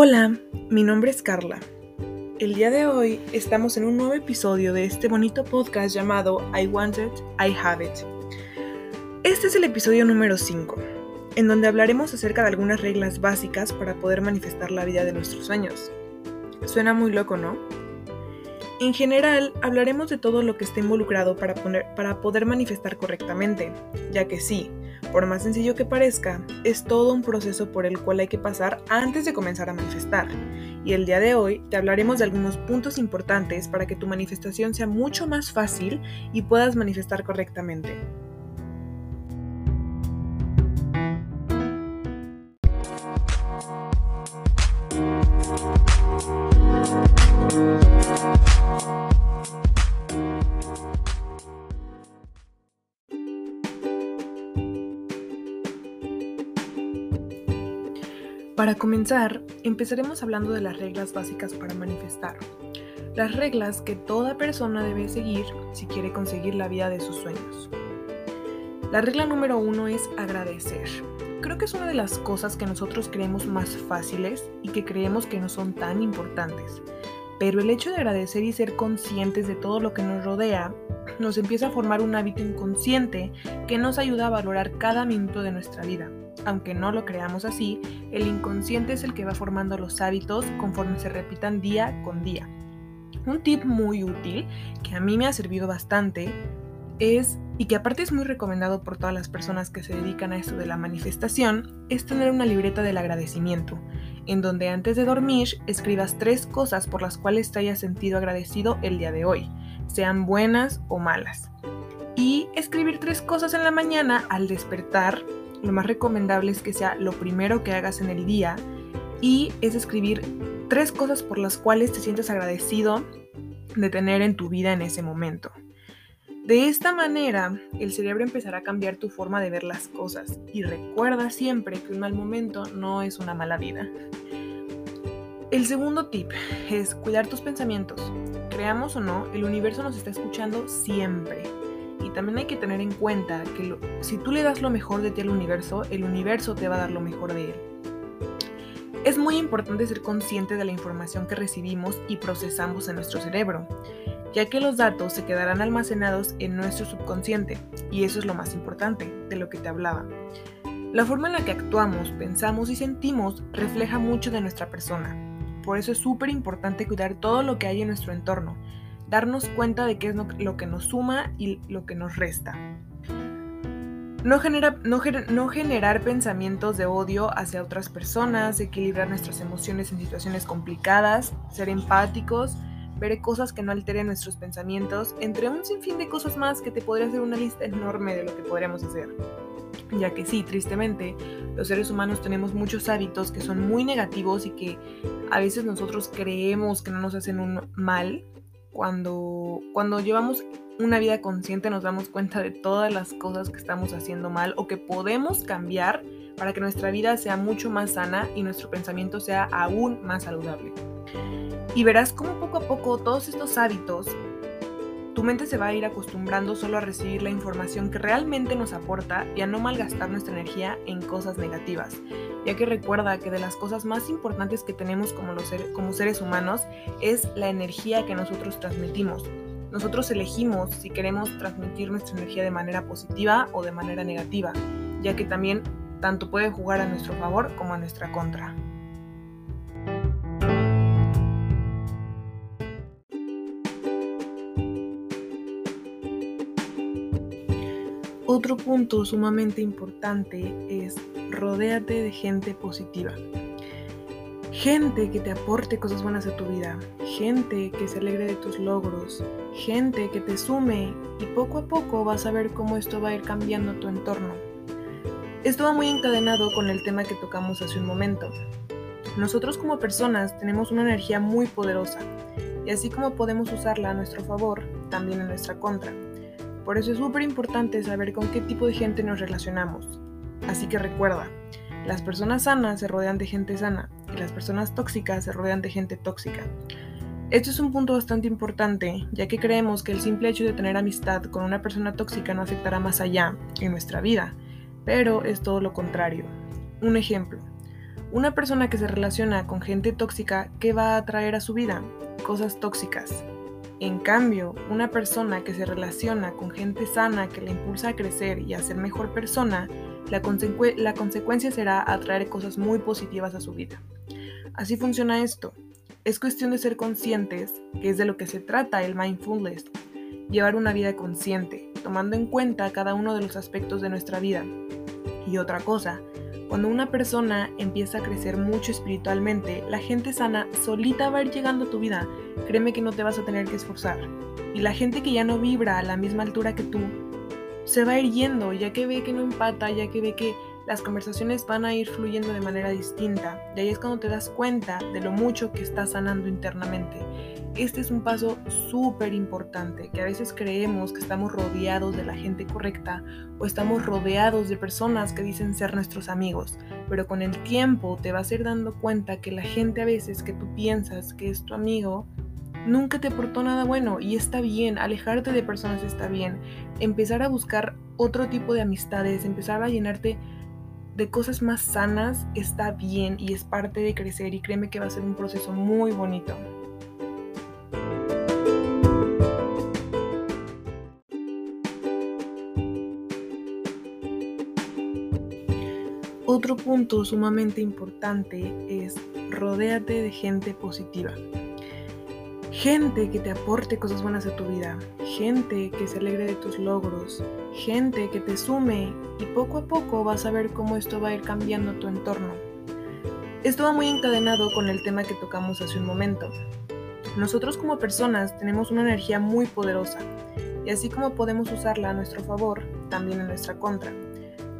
Hola, mi nombre es Carla. El día de hoy estamos en un nuevo episodio de este bonito podcast llamado I Want It, I Have It. Este es el episodio número 5, en donde hablaremos acerca de algunas reglas básicas para poder manifestar la vida de nuestros sueños. Suena muy loco, ¿no? En general, hablaremos de todo lo que esté involucrado para, para poder manifestar correctamente, ya que sí, por más sencillo que parezca, es todo un proceso por el cual hay que pasar antes de comenzar a manifestar. Y el día de hoy te hablaremos de algunos puntos importantes para que tu manifestación sea mucho más fácil y puedas manifestar correctamente. Para comenzar, empezaremos hablando de las reglas básicas para manifestar. Las reglas que toda persona debe seguir si quiere conseguir la vida de sus sueños. La regla número uno es agradecer. Creo que es una de las cosas que nosotros creemos más fáciles y que creemos que no son tan importantes. Pero el hecho de agradecer y ser conscientes de todo lo que nos rodea nos empieza a formar un hábito inconsciente que nos ayuda a valorar cada minuto de nuestra vida aunque no lo creamos así, el inconsciente es el que va formando los hábitos conforme se repitan día con día. Un tip muy útil que a mí me ha servido bastante es, y que aparte es muy recomendado por todas las personas que se dedican a esto de la manifestación, es tener una libreta del agradecimiento, en donde antes de dormir escribas tres cosas por las cuales te hayas sentido agradecido el día de hoy, sean buenas o malas. Y escribir tres cosas en la mañana al despertar lo más recomendable es que sea lo primero que hagas en el día y es escribir tres cosas por las cuales te sientes agradecido de tener en tu vida en ese momento. De esta manera, el cerebro empezará a cambiar tu forma de ver las cosas y recuerda siempre que un mal momento no es una mala vida. El segundo tip es cuidar tus pensamientos. Creamos o no, el universo nos está escuchando siempre y también hay que tener en cuenta que si tú le das lo mejor de ti al universo, el universo te va a dar lo mejor de él. Es muy importante ser consciente de la información que recibimos y procesamos en nuestro cerebro, ya que los datos se quedarán almacenados en nuestro subconsciente, y eso es lo más importante de lo que te hablaba. La forma en la que actuamos, pensamos y sentimos refleja mucho de nuestra persona. Por eso es súper importante cuidar todo lo que hay en nuestro entorno, darnos cuenta de qué es lo que nos suma y lo que nos resta. No, no, generar pensamientos de odio hacia otras personas, equilibrar nuestras emociones en situaciones complicadas, ser empáticos, ver cosas que no alteren nuestros pensamientos, entre un sinfín de cosas más que te podría hacer una lista enorme de lo que podríamos hacer. Ya que sí, tristemente, los seres humanos tenemos muchos hábitos que son muy negativos y que a veces nosotros creemos que no nos hacen un mal, cuando, cuando llevamos una vida consciente nos damos cuenta de todas las cosas que estamos haciendo mal o que podemos cambiar para que nuestra vida sea mucho más sana y nuestro pensamiento sea aún más saludable. Y verás cómo poco a poco todos estos hábitos, tu mente se va a ir acostumbrando solo a recibir la información que realmente nos aporta y a no malgastar nuestra energía en cosas negativas, ya que recuerda que de las cosas más importantes que tenemos como, los como seres humanos es la energía que nosotros transmitimos. Nosotros elegimos si queremos transmitir nuestra energía de manera positiva o de manera negativa, ya que también tanto puede jugar a nuestro favor como a nuestra contra. Otro punto sumamente importante es rodéate de gente positiva. Gente que te aporte cosas buenas a tu vida, gente que se alegre de tus logros, gente que te sume y poco a poco vas a ver cómo esto va a ir cambiando tu entorno. Esto va muy encadenado con el tema que tocamos hace un momento. Nosotros como personas tenemos una energía muy poderosa y así como podemos usarla a nuestro favor, también en nuestra contra. Por eso es súper importante saber con qué tipo de gente nos relacionamos. Así que recuerda, las personas sanas se rodean de gente sana y las personas tóxicas se rodean de gente tóxica. Esto es un punto bastante importante, ya que creemos que el simple hecho de tener amistad con una persona tóxica no afectará más allá en nuestra vida, pero es todo lo contrario. Un ejemplo, Una persona que se relaciona con gente tóxica, ¿qué va a atraer a su vida? Cosas tóxicas. En cambio, una persona que se relaciona con gente sana que le impulsa a crecer y a ser mejor persona, la, la consecuencia será atraer cosas muy positivas a su vida. Así funciona esto. Es cuestión de ser conscientes, que es de lo que se trata el mindfulness, llevar una vida consciente, tomando en cuenta cada uno de los aspectos de nuestra vida. Y otra cosa, cuando una persona empieza a crecer mucho espiritualmente, la gente sana solita va a ir llegando a tu vida. Créeme que no te vas a tener que esforzar. Y la gente que ya no vibra a la misma altura que tú, se va a ir yendo, ya que ve que no empata, ya que ve que las conversaciones van a ir fluyendo de manera distinta. Y ahí es cuando te das cuenta de lo mucho que estás sanando internamente. Este es un paso súper importante, que a veces creemos que estamos rodeados de la gente correcta o estamos rodeados de personas que dicen ser nuestros amigos, pero con el tiempo te vas a ir dando cuenta que la gente a veces que tú piensas que es tu amigo, nunca te aportó nada bueno y está bien, alejarte de personas está bien, empezar a buscar otro tipo de amistades, empezar a llenarte de cosas más sanas está bien y es parte de crecer y créeme que va a ser un proceso muy bonito. Otro punto sumamente importante es rodéate de gente positiva. Gente que te aporte cosas buenas a tu vida, gente que se alegre de tus logros, gente que te sume y poco a poco vas a ver cómo esto va a ir cambiando tu entorno. Esto va muy encadenado con el tema que tocamos hace un momento. Nosotros como personas tenemos una energía muy poderosa y así como podemos usarla a nuestro favor, también en nuestra contra.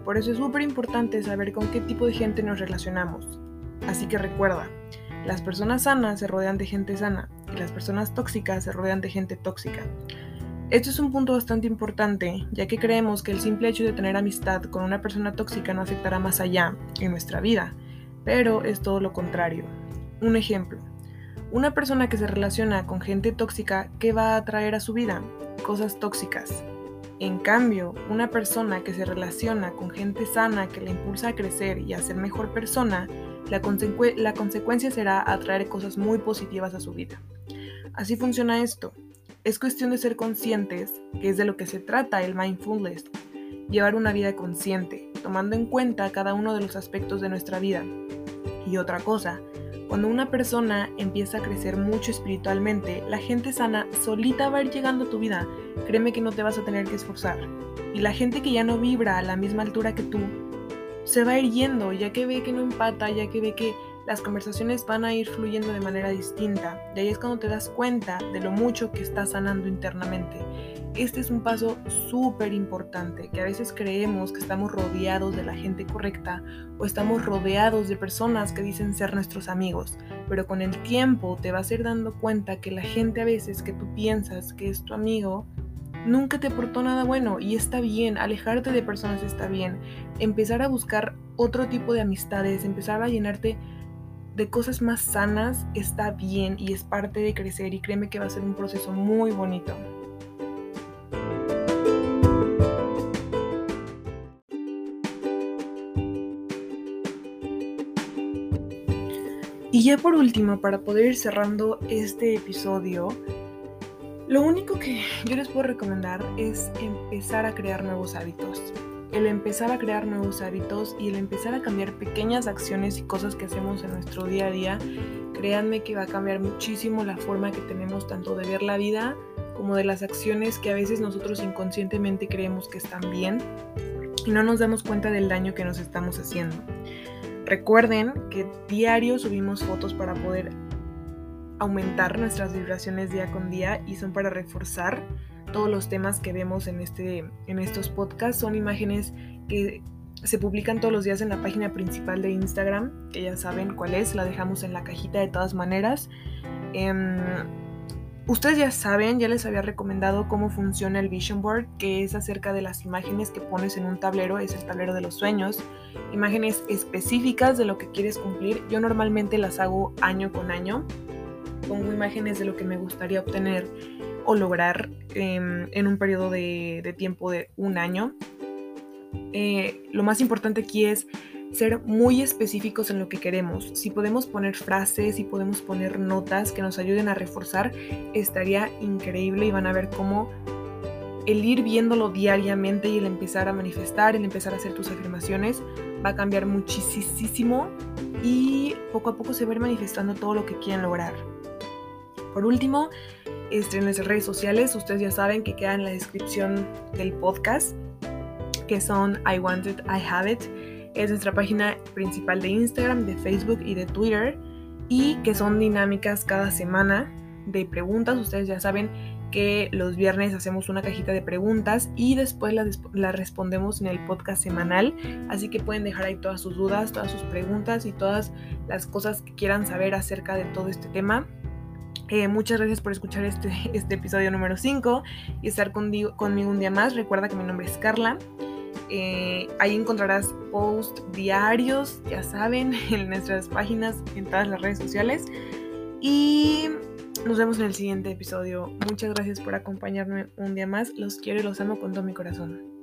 Por eso es súper importante saber con qué tipo de gente nos relacionamos. Así que recuerda, las personas sanas se rodean de gente sana y las personas tóxicas se rodean de gente tóxica. Esto es un punto bastante importante, ya que creemos que el simple hecho de tener amistad con una persona tóxica no afectará más allá en nuestra vida, pero es todo lo contrario. Un ejemplo, una persona que se relaciona con gente tóxica, ¿qué va a atraer a su vida? Cosas tóxicas. En cambio, una persona que se relaciona con gente sana que le impulsa a crecer y a ser mejor persona, la, la consecuencia será atraer cosas muy positivas a su vida. Así funciona esto. Es cuestión de ser conscientes, que es de lo que se trata el mindfulness, llevar una vida consciente, tomando en cuenta cada uno de los aspectos de nuestra vida. Y otra cosa, cuando una persona empieza a crecer mucho espiritualmente, la gente sana solita va a ir llegando a tu vida. Créeme que no te vas a tener que esforzar. Y la gente que ya no vibra a la misma altura que tú, se va a ir yendo, ya que ve que no empata, ya que ve que las conversaciones van a ir fluyendo de manera distinta. Y ahí es cuando te das cuenta de lo mucho que estás sanando internamente. Este es un paso súper importante, que a veces creemos que estamos rodeados de la gente correcta o estamos rodeados de personas que dicen ser nuestros amigos, pero con el tiempo te vas a ir dando cuenta que la gente a veces que tú piensas que es tu amigo, nunca te aportó nada bueno y está bien, alejarte de personas está bien, empezar a buscar otro tipo de amistades, empezar a llenarte de cosas más sanas está bien y es parte de crecer y créeme que va a ser un proceso muy bonito. Y ya por último, para poder ir cerrando este episodio, lo único que yo les puedo recomendar es empezar a crear nuevos hábitos. El empezar a crear nuevos hábitos y el empezar a cambiar pequeñas acciones y cosas que hacemos en nuestro día a día, créanme que va a cambiar muchísimo la forma que tenemos tanto de ver la vida como de las acciones que a veces nosotros inconscientemente creemos que están bien y no nos damos cuenta del daño que nos estamos haciendo. Recuerden que diario subimos fotos para poder aumentar nuestras vibraciones día con día y son para reforzar todos los temas que vemos en, este, en estos podcasts. Son imágenes que se publican todos los días en la página principal de Instagram, que ya saben cuál es, la dejamos en la cajita de todas maneras. Em, Ustedes ya saben, ya les había recomendado cómo funciona el Vision Board, que es acerca de las imágenes que pones en un tablero, es el tablero de los sueños, imágenes específicas de lo que quieres cumplir. Yo normalmente las hago año con año, pongo imágenes de lo que me gustaría obtener o lograr em, en un periodo de, tiempo de un año. Eh, lo más importante aquí es ser muy específicos en lo que queremos. Si podemos poner frases, si podemos poner notas que nos ayuden a reforzar, estaría increíble y van a ver cómo el ir viéndolo diariamente y el empezar a manifestar, el empezar a hacer tus afirmaciones, va a cambiar muchísimo y poco a poco se va manifestando todo lo que quieren lograr. Por último, este, en nuestras redes sociales, ustedes ya saben que queda en la descripción del podcast, que son I Want It, I Have It. Es nuestra página principal de Instagram, de Facebook y de Twitter, y que son dinámicas cada semana de preguntas. Ustedes ya saben que los viernes hacemos una cajita de preguntas y después las, respondemos en el podcast semanal. Así que pueden dejar ahí todas sus dudas, todas sus preguntas y todas las cosas que quieran saber acerca de todo este tema. Eh, muchas gracias por escuchar este, este episodio número 5 y estar conmigo, conmigo un día más. Recuerda que mi nombre es Carla. Eh, ahí encontrarás posts diarios, ya saben, en nuestras páginas, en todas las redes sociales. Y nos vemos en el siguiente episodio. Muchas gracias por acompañarme un día más. Los quiero y los amo con todo mi corazón.